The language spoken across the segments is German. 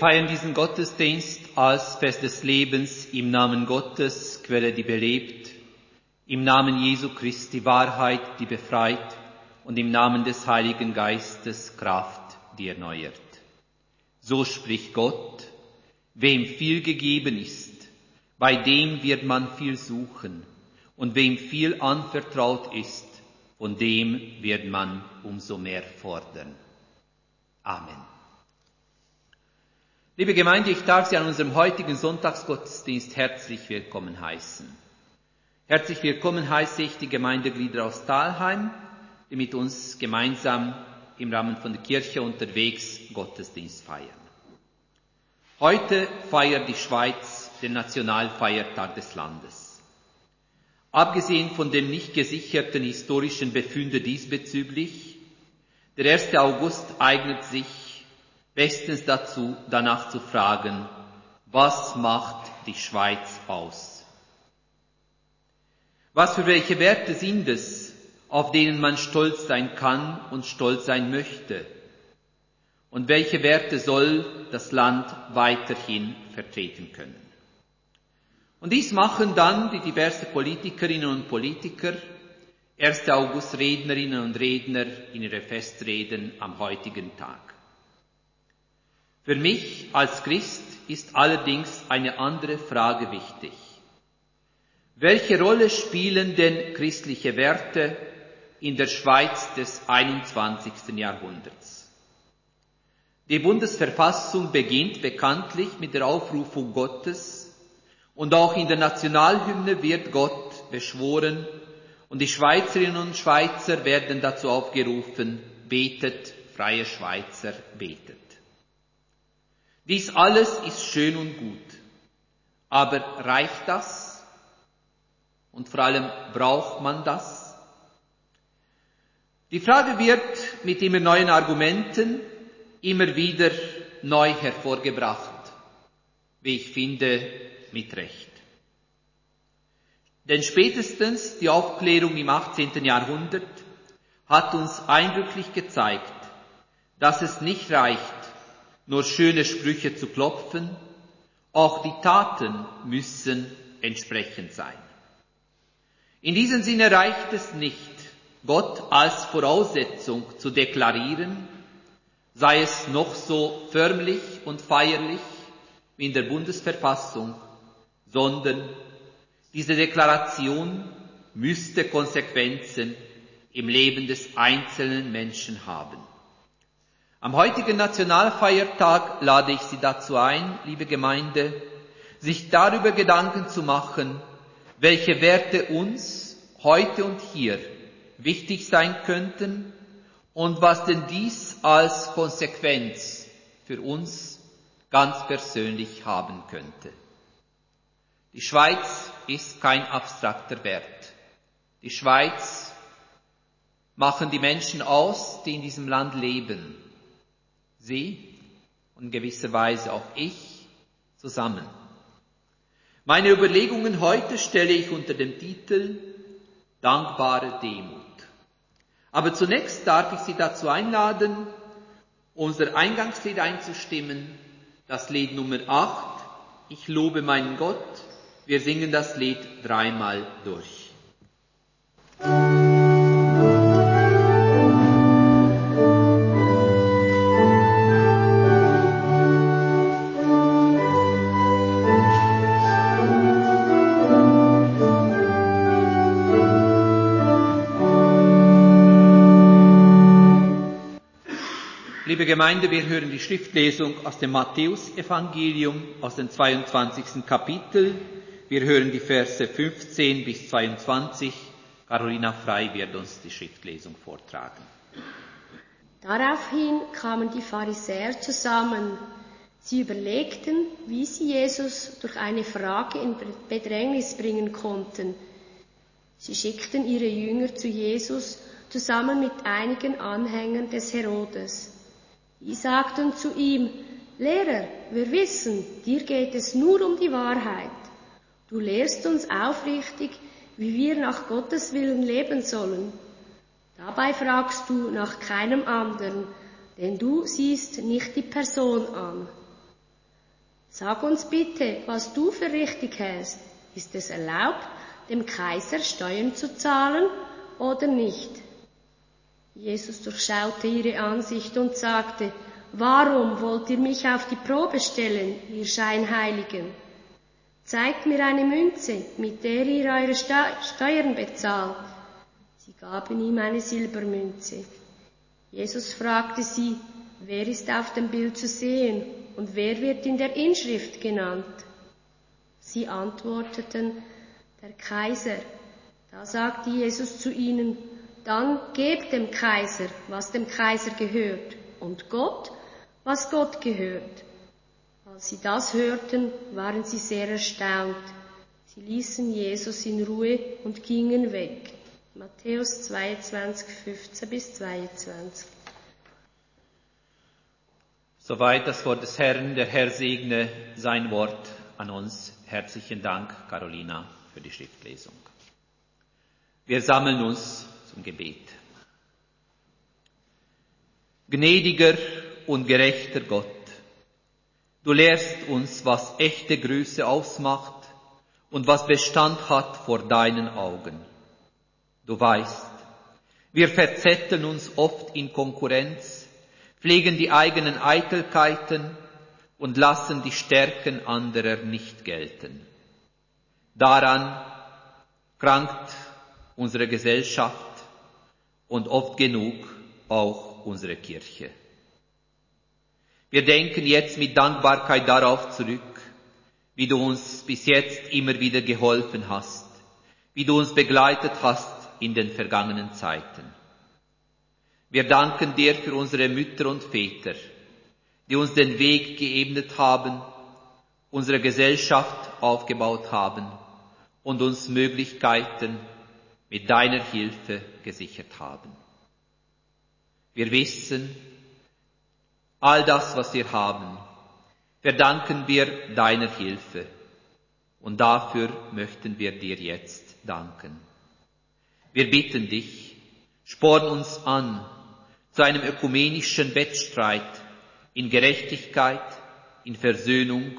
Feiern diesen Gottesdienst als Fest des Lebens im Namen Gottes, Quelle, die belebt, im Namen Jesu Christi Wahrheit, die befreit und im Namen des Heiligen Geistes Kraft, die erneuert. So spricht Gott, wem viel gegeben ist, bei dem wird man viel suchen, und wem viel anvertraut ist, von dem wird man umso mehr fordern. Amen. Liebe Gemeinde, ich darf Sie an unserem heutigen Sonntagsgottesdienst herzlich willkommen heißen. Herzlich willkommen heiße ich die Gemeindeglieder aus Talheim, die mit uns gemeinsam im Rahmen von der Kirche unterwegs Gottesdienst feiern. Heute feiert die Schweiz den Nationalfeiertag des Landes. Abgesehen von dem nicht gesicherten historischen Befunde diesbezüglich, der 1. August eignet sich bestens dazu, danach zu fragen, was macht die Schweiz aus? Was für welche Werte sind es, auf denen man stolz sein kann und stolz sein möchte? Und welche Werte soll das Land weiterhin vertreten können? Und dies machen dann die diverse Politikerinnen und Politiker, 1. August Rednerinnen und Redner in ihre Festreden am heutigen Tag. Für mich als Christ ist allerdings eine andere Frage wichtig. Welche Rolle spielen denn christliche Werte in der Schweiz des 21. Jahrhunderts? Die Bundesverfassung beginnt bekanntlich mit der Aufrufung Gottes und auch in der Nationalhymne wird Gott beschworen und die Schweizerinnen und Schweizer werden dazu aufgerufen, betet, freie Schweizer, betet. Dies alles ist schön und gut. Aber reicht das? Und vor allem braucht man das? Die Frage wird mit immer neuen Argumenten immer wieder neu hervorgebracht. Wie ich finde, mit Recht. Denn spätestens die Aufklärung im 18. Jahrhundert hat uns eindrücklich gezeigt, dass es nicht reicht, nur schöne Sprüche zu klopfen, auch die Taten müssen entsprechend sein. In diesem Sinne reicht es nicht, Gott als Voraussetzung zu deklarieren, sei es noch so förmlich und feierlich wie in der Bundesverfassung, sondern diese Deklaration müsste Konsequenzen im Leben des einzelnen Menschen haben. Am heutigen Nationalfeiertag lade ich Sie dazu ein, liebe Gemeinde, sich darüber Gedanken zu machen, welche Werte uns heute und hier wichtig sein könnten und was denn dies als Konsequenz für uns ganz persönlich haben könnte. Die Schweiz ist kein abstrakter Wert. Die Schweiz machen die Menschen aus, die in diesem Land leben. Sie und in gewisser Weise auch ich zusammen. Meine Überlegungen heute stelle ich unter dem Titel Dankbare Demut. Aber zunächst darf ich Sie dazu einladen, unser Eingangslied einzustimmen, das Lied Nummer 8, Ich lobe meinen Gott. Wir singen das Lied dreimal durch. Gemeinde, wir hören die Schriftlesung aus dem Matthäusevangelium aus dem 22. Kapitel. Wir hören die Verse 15 bis 22. Carolina Frei wird uns die Schriftlesung vortragen. Daraufhin kamen die Pharisäer zusammen. Sie überlegten, wie sie Jesus durch eine Frage in Bedrängnis bringen konnten. Sie schickten ihre Jünger zu Jesus zusammen mit einigen Anhängern des Herodes. Sagten zu ihm, Lehrer, wir wissen, dir geht es nur um die Wahrheit. Du lehrst uns aufrichtig, wie wir nach Gottes Willen leben sollen. Dabei fragst du nach keinem anderen, denn du siehst nicht die Person an. Sag uns bitte, was du für richtig hältst. Ist es erlaubt, dem Kaiser Steuern zu zahlen oder nicht? Jesus durchschaute ihre Ansicht und sagte, Warum wollt ihr mich auf die Probe stellen, ihr Scheinheiligen? Zeigt mir eine Münze, mit der ihr eure Steuern bezahlt. Sie gaben ihm eine Silbermünze. Jesus fragte sie, wer ist auf dem Bild zu sehen und wer wird in der Inschrift genannt? Sie antworteten, der Kaiser. Da sagte Jesus zu ihnen, dann gebt dem Kaiser, was dem Kaiser gehört, und Gott, was Gott gehört. Als sie das hörten, waren sie sehr erstaunt. Sie ließen Jesus in Ruhe und gingen weg. Matthäus 22, 15 bis 22. Soweit das Wort des Herrn. Der Herr segne sein Wort an uns. Herzlichen Dank, Carolina, für die Schriftlesung. Wir sammeln uns zum Gebet. Gnädiger und gerechter Gott, du lehrst uns, was echte Größe ausmacht und was Bestand hat vor deinen Augen. Du weißt, wir verzetteln uns oft in Konkurrenz, pflegen die eigenen Eitelkeiten und lassen die Stärken anderer nicht gelten. Daran krankt unsere Gesellschaft und oft genug auch unsere Kirche. Wir denken jetzt mit Dankbarkeit darauf zurück, wie du uns bis jetzt immer wieder geholfen hast, wie du uns begleitet hast in den vergangenen Zeiten. Wir danken dir für unsere Mütter und Väter, die uns den Weg geebnet haben, unsere Gesellschaft aufgebaut haben und uns Möglichkeiten mit deiner Hilfe gesichert haben. Wir wissen, All das, was wir haben, verdanken wir deiner Hilfe. Und dafür möchten wir dir jetzt danken. Wir bitten dich, sporn uns an zu einem ökumenischen Wettstreit in Gerechtigkeit, in Versöhnung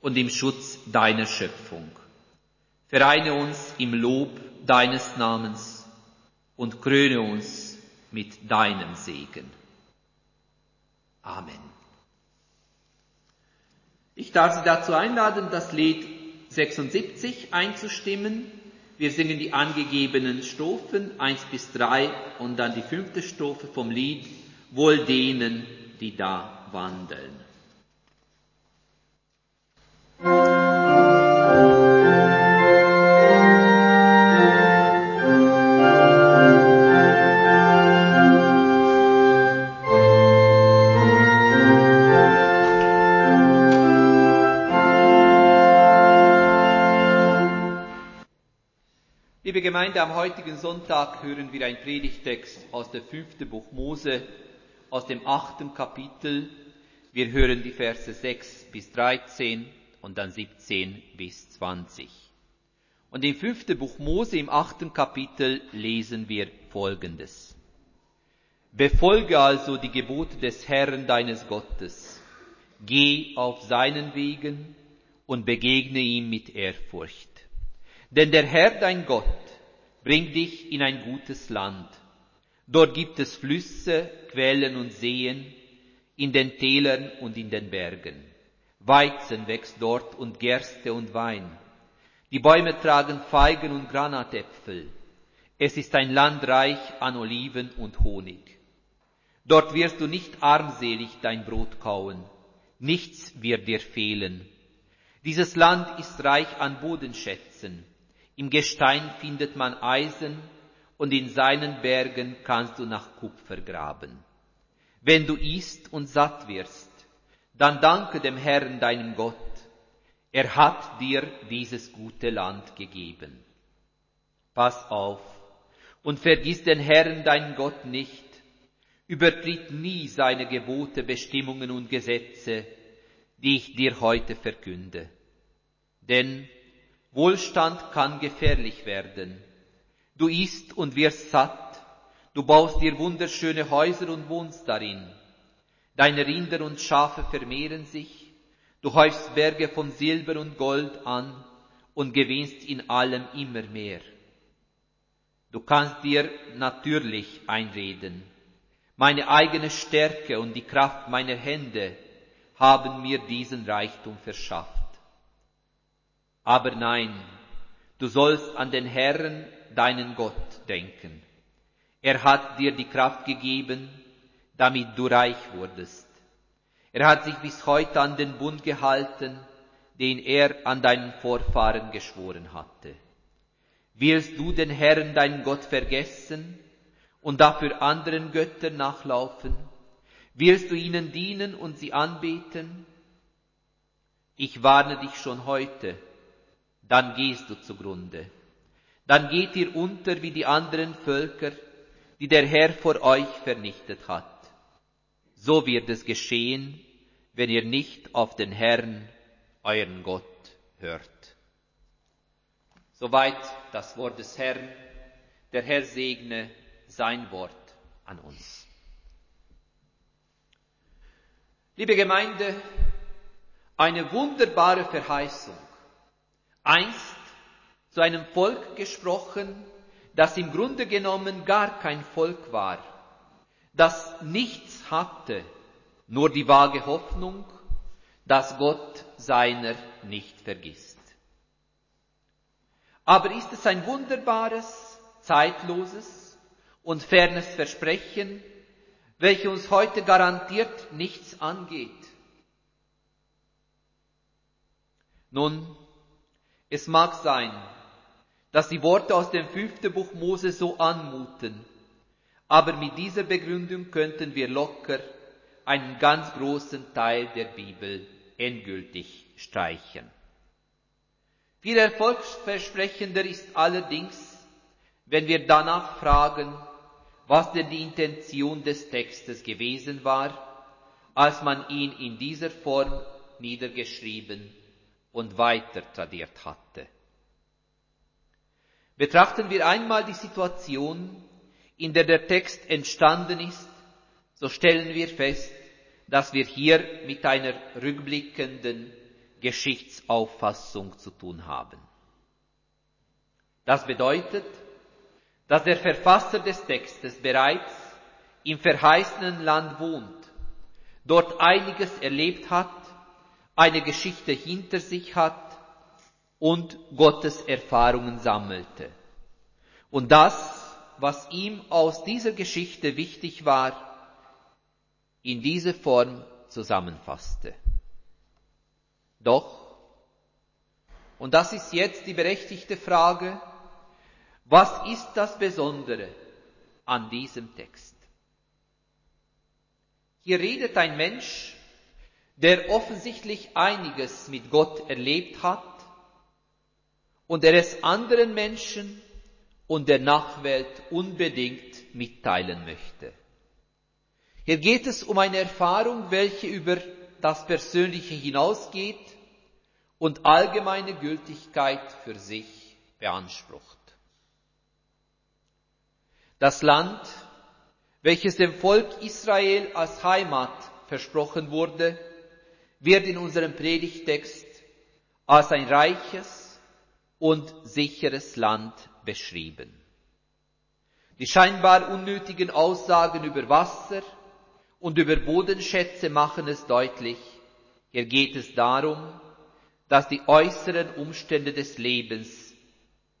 und im Schutz deiner Schöpfung. Vereine uns im Lob deines Namens und kröne uns mit deinem Segen. Amen. Ich darf Sie dazu einladen, das Lied 76 einzustimmen. Wir singen die angegebenen Strophen 1 bis 3 und dann die fünfte Strophe vom Lied Wohl denen, die da wandeln. Gemeinde, am heutigen Sonntag hören wir einen Predigtext aus dem fünften Buch Mose, aus dem achten Kapitel. Wir hören die Verse 6 bis 13 und dann 17 bis 20. Und im fünften Buch Mose, im achten Kapitel, lesen wir Folgendes. Befolge also die Gebote des Herrn deines Gottes. Geh auf seinen Wegen und begegne ihm mit Ehrfurcht denn der Herr dein Gott bringt dich in ein gutes Land. Dort gibt es Flüsse, Quellen und Seen, in den Tälern und in den Bergen. Weizen wächst dort und Gerste und Wein. Die Bäume tragen Feigen und Granatäpfel. Es ist ein Land reich an Oliven und Honig. Dort wirst du nicht armselig dein Brot kauen. Nichts wird dir fehlen. Dieses Land ist reich an Bodenschätzen. Im Gestein findet man Eisen und in seinen Bergen kannst du nach Kupfer graben. Wenn du isst und satt wirst, dann danke dem Herrn deinem Gott. Er hat dir dieses gute Land gegeben. Pass auf und vergiss den Herrn deinen Gott nicht. Übertritt nie seine Gebote, Bestimmungen und Gesetze, die ich dir heute verkünde. Denn Wohlstand kann gefährlich werden. Du isst und wirst satt, du baust dir wunderschöne Häuser und wohnst darin. Deine Rinder und Schafe vermehren sich, Du häufst Berge von Silber und Gold an und gewinnst in allem immer mehr. Du kannst dir natürlich einreden, meine eigene Stärke und die Kraft meiner Hände haben mir diesen Reichtum verschafft. Aber nein, du sollst an den Herrn, deinen Gott, denken. Er hat dir die Kraft gegeben, damit du reich wurdest. Er hat sich bis heute an den Bund gehalten, den er an deinen Vorfahren geschworen hatte. Willst du den Herrn, deinen Gott, vergessen und dafür anderen Göttern nachlaufen? Willst du ihnen dienen und sie anbeten? Ich warne dich schon heute, dann gehst du zugrunde. Dann geht ihr unter wie die anderen Völker, die der Herr vor euch vernichtet hat. So wird es geschehen, wenn ihr nicht auf den Herrn, euren Gott, hört. Soweit das Wort des Herrn. Der Herr segne sein Wort an uns. Liebe Gemeinde, eine wunderbare Verheißung. Einst zu einem Volk gesprochen, das im Grunde genommen gar kein Volk war, das nichts hatte, nur die vage Hoffnung, dass Gott seiner nicht vergisst. Aber ist es ein wunderbares, zeitloses und fernes Versprechen, welches uns heute garantiert nichts angeht? Nun, es mag sein, dass die Worte aus dem fünften Buch Mose so anmuten, aber mit dieser Begründung könnten wir locker einen ganz großen Teil der Bibel endgültig streichen. Viel erfolgsversprechender ist allerdings, wenn wir danach fragen, was denn die Intention des Textes gewesen war, als man ihn in dieser Form niedergeschrieben und weiter tradiert hatte. Betrachten wir einmal die Situation, in der der Text entstanden ist, so stellen wir fest, dass wir hier mit einer rückblickenden Geschichtsauffassung zu tun haben. Das bedeutet, dass der Verfasser des Textes bereits im verheißenen Land wohnt, dort einiges erlebt hat, eine Geschichte hinter sich hat und Gottes Erfahrungen sammelte. Und das, was ihm aus dieser Geschichte wichtig war, in diese Form zusammenfasste. Doch, und das ist jetzt die berechtigte Frage, was ist das Besondere an diesem Text? Hier redet ein Mensch, der offensichtlich einiges mit Gott erlebt hat und er es anderen Menschen und der Nachwelt unbedingt mitteilen möchte. Hier geht es um eine Erfahrung, welche über das Persönliche hinausgeht und allgemeine Gültigkeit für sich beansprucht. Das Land, welches dem Volk Israel als Heimat versprochen wurde, wird in unserem Predigtext als ein reiches, und sicheres Land beschrieben. Die scheinbar unnötigen Aussagen über Wasser und über Bodenschätze machen es deutlich. Hier geht es darum, dass die äußeren Umstände des Lebens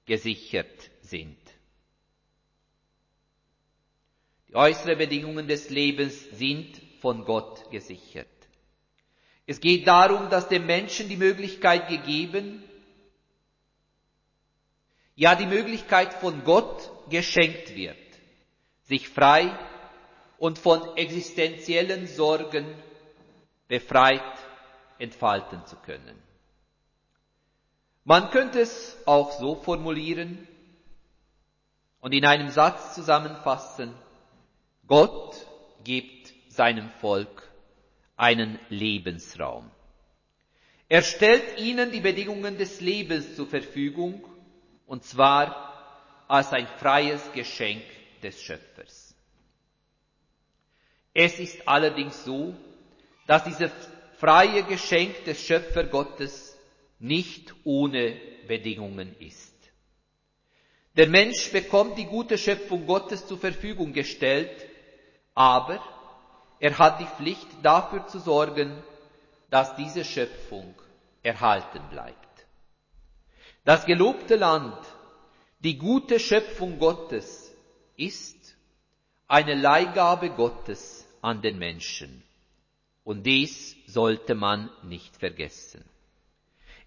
gesichert sind. Die äußeren Bedingungen des Lebens sind von Gott gesichert. Es geht darum, dass dem Menschen die Möglichkeit gegeben ja die Möglichkeit von Gott geschenkt wird, sich frei und von existenziellen Sorgen befreit entfalten zu können. Man könnte es auch so formulieren und in einem Satz zusammenfassen, Gott gibt seinem Volk einen Lebensraum. Er stellt ihnen die Bedingungen des Lebens zur Verfügung und zwar als ein freies Geschenk des Schöpfers. Es ist allerdings so, dass diese freie Geschenk des Schöpfergottes nicht ohne Bedingungen ist. Der Mensch bekommt die gute Schöpfung Gottes zur Verfügung gestellt, aber er hat die Pflicht dafür zu sorgen, dass diese Schöpfung erhalten bleibt. Das gelobte Land, die gute Schöpfung Gottes, ist eine Leihgabe Gottes an den Menschen. Und dies sollte man nicht vergessen.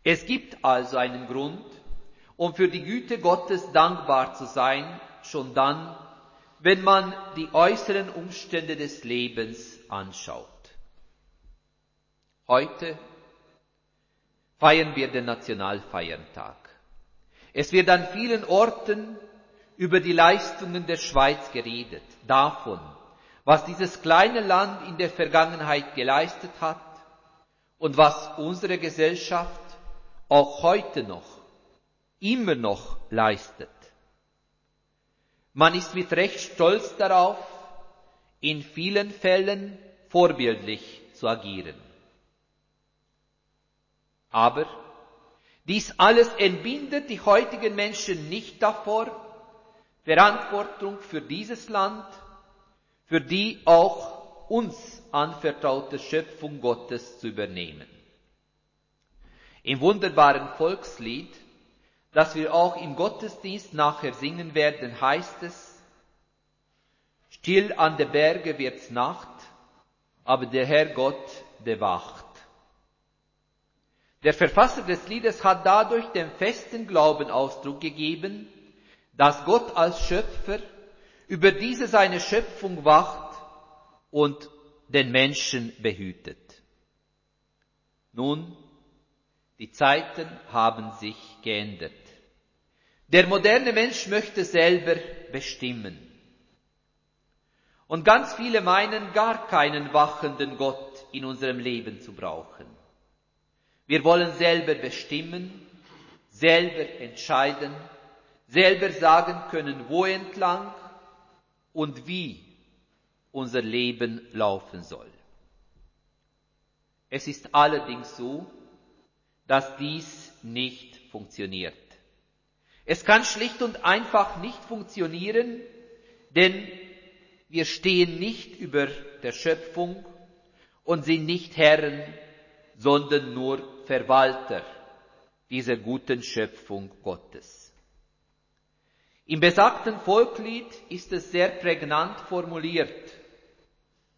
Es gibt also einen Grund, um für die Güte Gottes dankbar zu sein, schon dann, wenn man die äußeren Umstände des Lebens anschaut. Heute feiern wir den Nationalfeiertag. Es wird an vielen Orten über die Leistungen der Schweiz geredet, davon, was dieses kleine Land in der Vergangenheit geleistet hat und was unsere Gesellschaft auch heute noch, immer noch leistet. Man ist mit Recht stolz darauf, in vielen Fällen vorbildlich zu agieren. Aber dies alles entbindet die heutigen Menschen nicht davor, Verantwortung für dieses Land, für die auch uns anvertraute Schöpfung Gottes zu übernehmen. Im wunderbaren Volkslied, das wir auch im Gottesdienst nachher singen werden, heißt es, Still an der Berge wird's Nacht, aber der Herr Gott bewacht. Der Verfasser des Liedes hat dadurch den festen Glauben Ausdruck gegeben, dass Gott als Schöpfer über diese seine Schöpfung wacht und den Menschen behütet. Nun, die Zeiten haben sich geändert. Der moderne Mensch möchte selber bestimmen. Und ganz viele meinen gar keinen wachenden Gott in unserem Leben zu brauchen. Wir wollen selber bestimmen, selber entscheiden, selber sagen können, wo entlang und wie unser Leben laufen soll. Es ist allerdings so, dass dies nicht funktioniert. Es kann schlicht und einfach nicht funktionieren, denn wir stehen nicht über der Schöpfung und sind nicht Herren, sondern nur Verwalter dieser guten Schöpfung Gottes. Im besagten Volklied ist es sehr prägnant formuliert.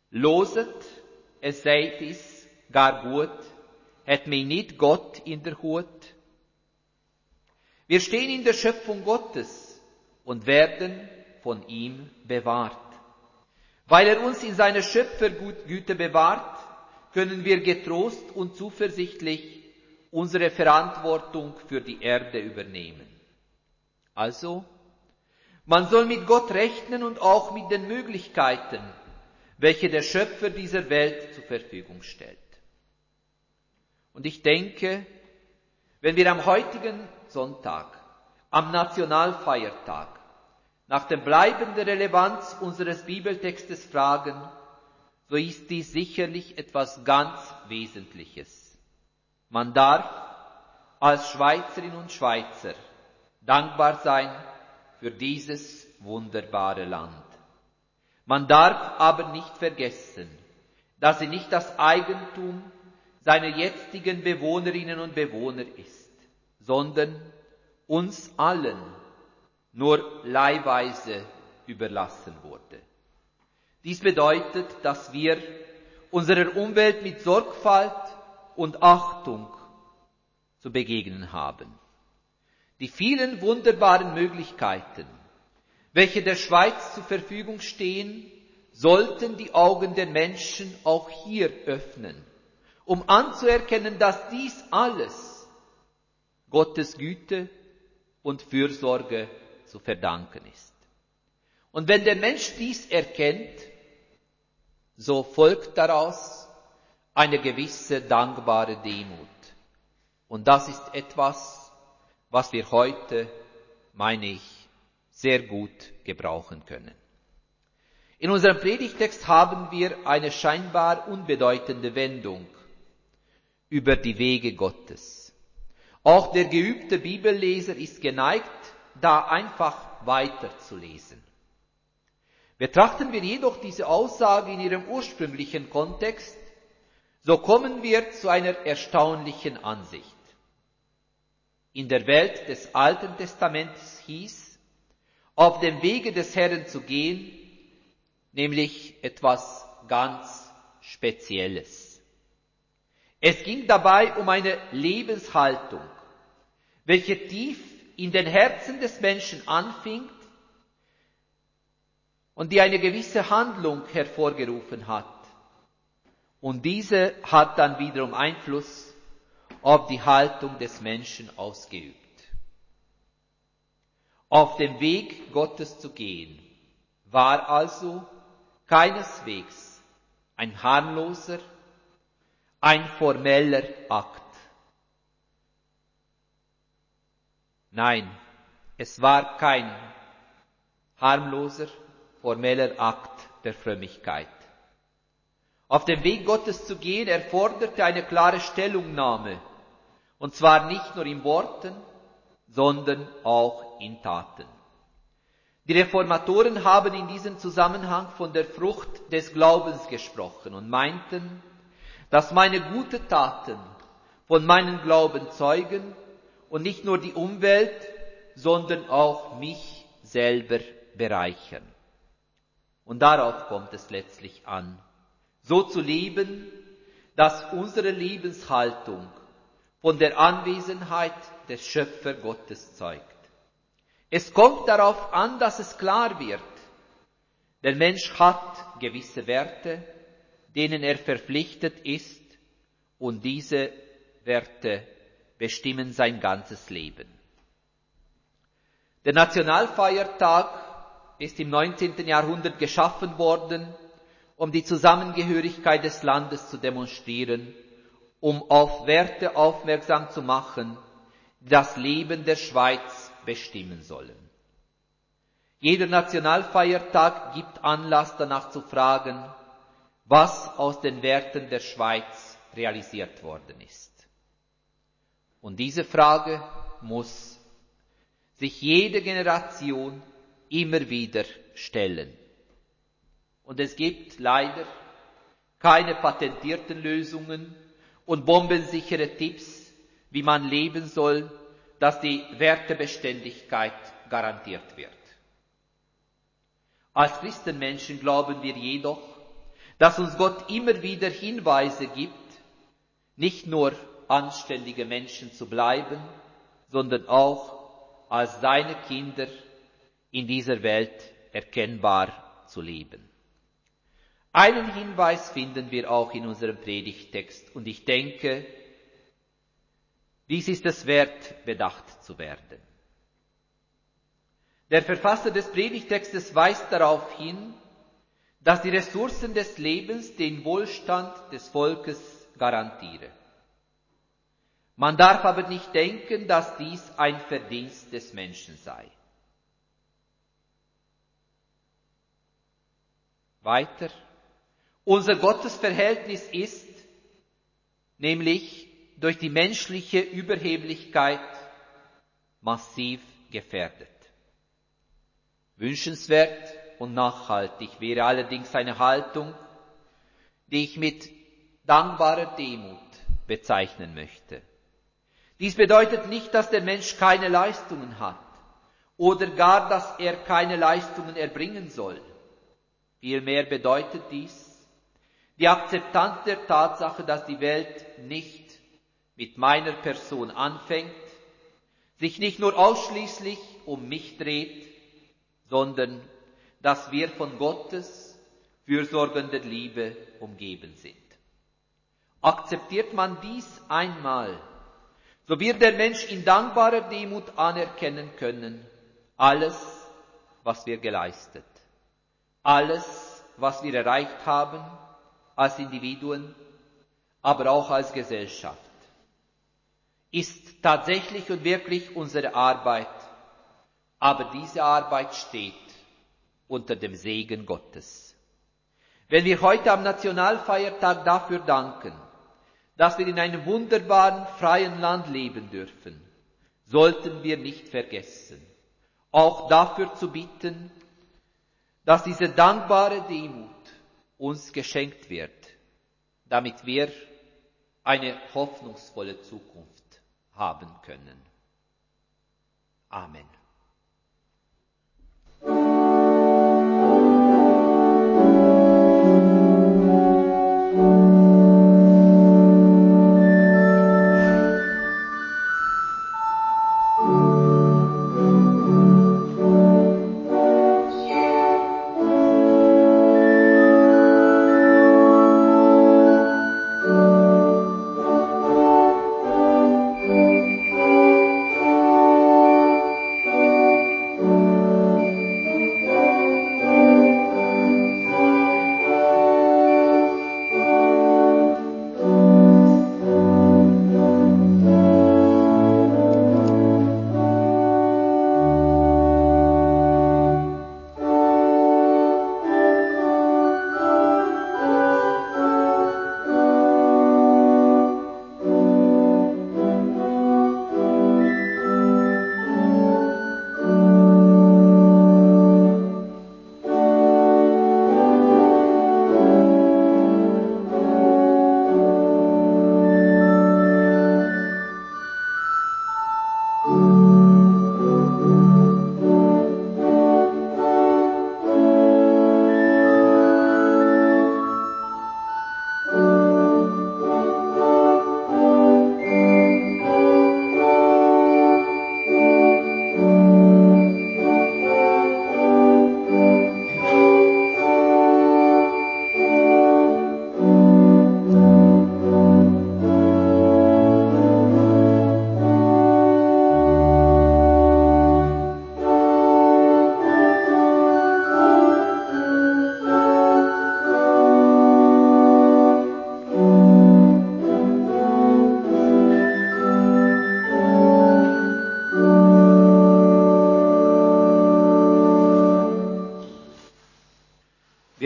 Loset, es seid is gar gut, hat mich nicht Gott in der Hut. Wir stehen in der Schöpfung Gottes und werden von ihm bewahrt. Weil er uns in seiner Schöpfergüte bewahrt, können wir getrost und zuversichtlich unsere Verantwortung für die Erde übernehmen. Also, man soll mit Gott rechnen und auch mit den Möglichkeiten, welche der Schöpfer dieser Welt zur Verfügung stellt. Und ich denke, wenn wir am heutigen Sonntag, am Nationalfeiertag, nach der bleibenden Relevanz unseres Bibeltextes fragen, so ist dies sicherlich etwas ganz Wesentliches. Man darf als Schweizerinnen und Schweizer dankbar sein für dieses wunderbare Land. Man darf aber nicht vergessen, dass sie nicht das Eigentum seiner jetzigen Bewohnerinnen und Bewohner ist, sondern uns allen nur leihweise überlassen wurde. Dies bedeutet, dass wir unserer Umwelt mit Sorgfalt und Achtung zu begegnen haben. Die vielen wunderbaren Möglichkeiten, welche der Schweiz zur Verfügung stehen, sollten die Augen der Menschen auch hier öffnen um anzuerkennen, dass dies alles Gottes Güte und Fürsorge zu verdanken ist. Und wenn der Mensch dies erkennt, so folgt daraus eine gewisse dankbare Demut. Und das ist etwas, was wir heute, meine ich, sehr gut gebrauchen können. In unserem Predigtext haben wir eine scheinbar unbedeutende Wendung über die Wege Gottes. Auch der geübte Bibelleser ist geneigt, da einfach weiterzulesen. Betrachten wir jedoch diese Aussage in ihrem ursprünglichen Kontext, so kommen wir zu einer erstaunlichen Ansicht. In der Welt des Alten Testaments hieß, auf dem Wege des Herrn zu gehen, nämlich etwas ganz Spezielles. Es ging dabei um eine Lebenshaltung, welche tief in den Herzen des Menschen anfing und die eine gewisse Handlung hervorgerufen hat. Und diese hat dann wiederum Einfluss auf die Haltung des Menschen ausgeübt. Auf dem Weg Gottes zu gehen war also keineswegs ein harmloser, ein formeller Akt. Nein, es war kein harmloser, formeller Akt der Frömmigkeit. Auf dem Weg Gottes zu gehen erforderte eine klare Stellungnahme, und zwar nicht nur in Worten, sondern auch in Taten. Die Reformatoren haben in diesem Zusammenhang von der Frucht des Glaubens gesprochen und meinten, dass meine guten Taten von meinem Glauben zeugen und nicht nur die Umwelt, sondern auch mich selber bereichern. Und darauf kommt es letztlich an. So zu leben, dass unsere Lebenshaltung von der Anwesenheit des Schöpfer Gottes zeugt. Es kommt darauf an, dass es klar wird, der Mensch hat gewisse Werte, denen er verpflichtet ist, und diese Werte bestimmen sein ganzes Leben. Der Nationalfeiertag ist im 19. Jahrhundert geschaffen worden, um die Zusammengehörigkeit des Landes zu demonstrieren, um auf Werte aufmerksam zu machen, die das Leben der Schweiz bestimmen sollen. Jeder Nationalfeiertag gibt Anlass danach zu fragen, was aus den Werten der Schweiz realisiert worden ist. Und diese Frage muss sich jede Generation immer wieder stellen. Und es gibt leider keine patentierten Lösungen und bombensichere Tipps, wie man leben soll, dass die Wertebeständigkeit garantiert wird. Als Christenmenschen glauben wir jedoch, dass uns Gott immer wieder Hinweise gibt, nicht nur anständige Menschen zu bleiben, sondern auch als seine Kinder in dieser Welt erkennbar zu leben. Einen Hinweis finden wir auch in unserem Predigtext und ich denke, dies ist es wert, bedacht zu werden. Der Verfasser des Predigtextes weist darauf hin, dass die Ressourcen des Lebens den Wohlstand des Volkes garantieren. Man darf aber nicht denken, dass dies ein Verdienst des Menschen sei. Weiter. Unser Gottesverhältnis ist nämlich durch die menschliche Überheblichkeit massiv gefährdet. Wünschenswert und nachhaltig wäre allerdings eine Haltung, die ich mit dankbarer Demut bezeichnen möchte. Dies bedeutet nicht, dass der Mensch keine Leistungen hat oder gar, dass er keine Leistungen erbringen soll. Vielmehr bedeutet dies die Akzeptanz der Tatsache, dass die Welt nicht mit meiner Person anfängt, sich nicht nur ausschließlich um mich dreht, sondern dass wir von Gottes fürsorgender Liebe umgeben sind. Akzeptiert man dies einmal, so wird der Mensch in dankbarer Demut anerkennen können, alles, was wir geleistet. Alles, was wir erreicht haben als Individuen, aber auch als Gesellschaft, ist tatsächlich und wirklich unsere Arbeit, aber diese Arbeit steht unter dem Segen Gottes. Wenn wir heute am Nationalfeiertag dafür danken, dass wir in einem wunderbaren, freien Land leben dürfen, sollten wir nicht vergessen, auch dafür zu bitten, dass diese dankbare Demut uns geschenkt wird, damit wir eine hoffnungsvolle Zukunft haben können. Amen.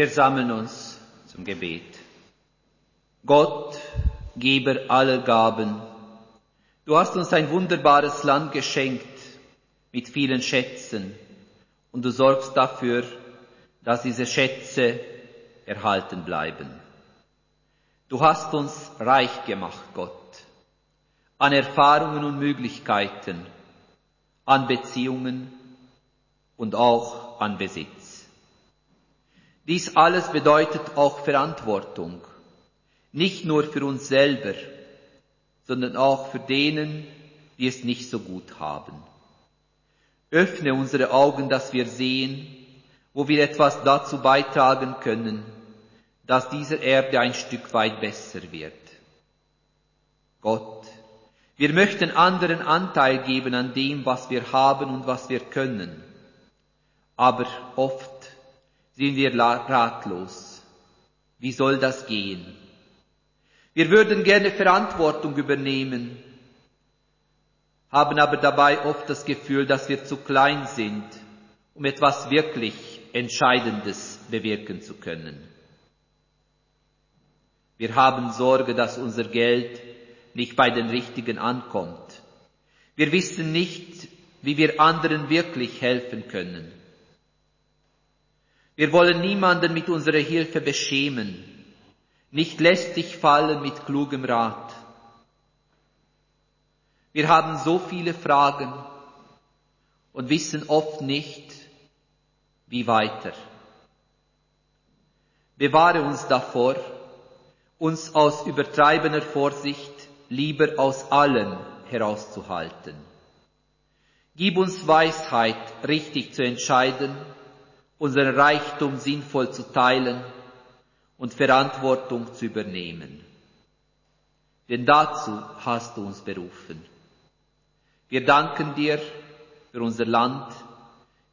Wir sammeln uns zum Gebet. Gott, Geber aller Gaben, du hast uns ein wunderbares Land geschenkt mit vielen Schätzen und du sorgst dafür, dass diese Schätze erhalten bleiben. Du hast uns reich gemacht, Gott, an Erfahrungen und Möglichkeiten, an Beziehungen und auch an Besitz. Dies alles bedeutet auch Verantwortung, nicht nur für uns selber, sondern auch für denen, die es nicht so gut haben. Öffne unsere Augen, dass wir sehen, wo wir etwas dazu beitragen können, dass diese Erde ein Stück weit besser wird. Gott, wir möchten anderen Anteil geben an dem, was wir haben und was wir können. Aber oft sind wir ratlos. Wie soll das gehen? Wir würden gerne Verantwortung übernehmen, haben aber dabei oft das Gefühl, dass wir zu klein sind, um etwas wirklich Entscheidendes bewirken zu können. Wir haben Sorge, dass unser Geld nicht bei den Richtigen ankommt. Wir wissen nicht, wie wir anderen wirklich helfen können. Wir wollen niemanden mit unserer Hilfe beschämen, nicht lästig fallen mit klugem Rat. Wir haben so viele Fragen und wissen oft nicht, wie weiter. Bewahre uns davor, uns aus übertreibener Vorsicht lieber aus allem herauszuhalten. Gib uns Weisheit, richtig zu entscheiden unseren Reichtum sinnvoll zu teilen und Verantwortung zu übernehmen. Denn dazu hast du uns berufen. Wir danken dir für unser Land.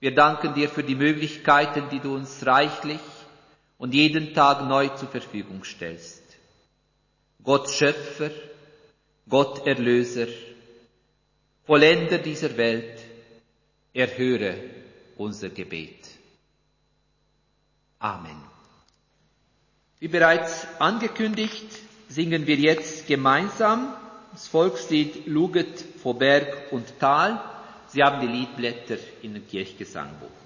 Wir danken dir für die Möglichkeiten, die du uns reichlich und jeden Tag neu zur Verfügung stellst. Gott Schöpfer, Gott Erlöser, Vollender dieser Welt, erhöre unser Gebet. Amen. Wie bereits angekündigt, singen wir jetzt gemeinsam das Volkslied Luget vor Berg und Tal. Sie haben die Liedblätter in dem Kirchgesangbuch.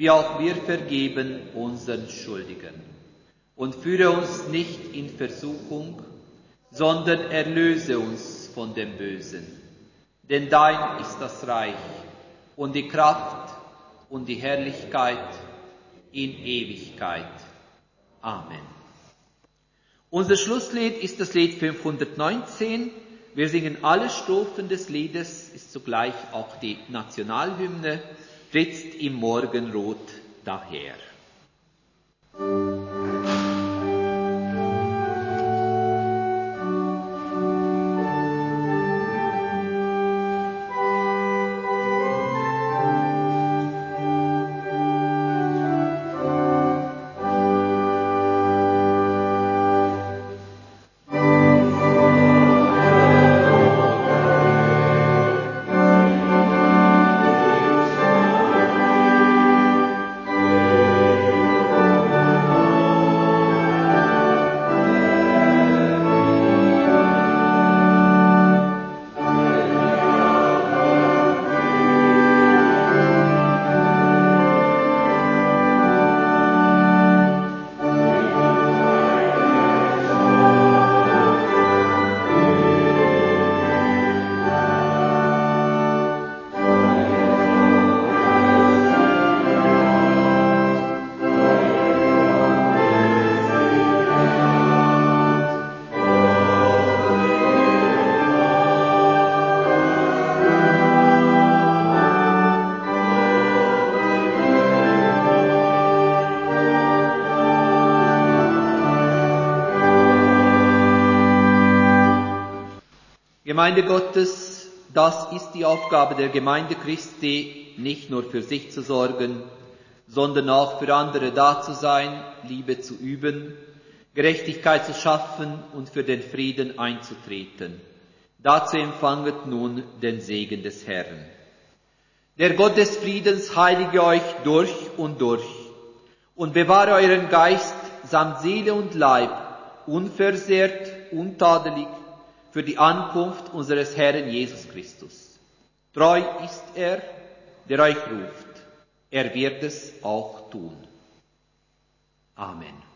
wie auch wir vergeben unseren Schuldigen. Und führe uns nicht in Versuchung, sondern erlöse uns von dem Bösen. Denn dein ist das Reich und die Kraft und die Herrlichkeit in Ewigkeit. Amen. Unser Schlusslied ist das Lied 519. Wir singen alle Strophen des Liedes, ist zugleich auch die Nationalhymne trittst im Morgenrot daher. Gemeinde Gottes, das ist die Aufgabe der Gemeinde Christi, nicht nur für sich zu sorgen, sondern auch für andere da zu sein, Liebe zu üben, Gerechtigkeit zu schaffen und für den Frieden einzutreten. Dazu empfanget nun den Segen des Herrn. Der Gott des Friedens heilige euch durch und durch und bewahre euren Geist samt Seele und Leib unversehrt, untadelig für die Ankunft unseres Herrn Jesus Christus. Treu ist er, der euch ruft. Er wird es auch tun. Amen.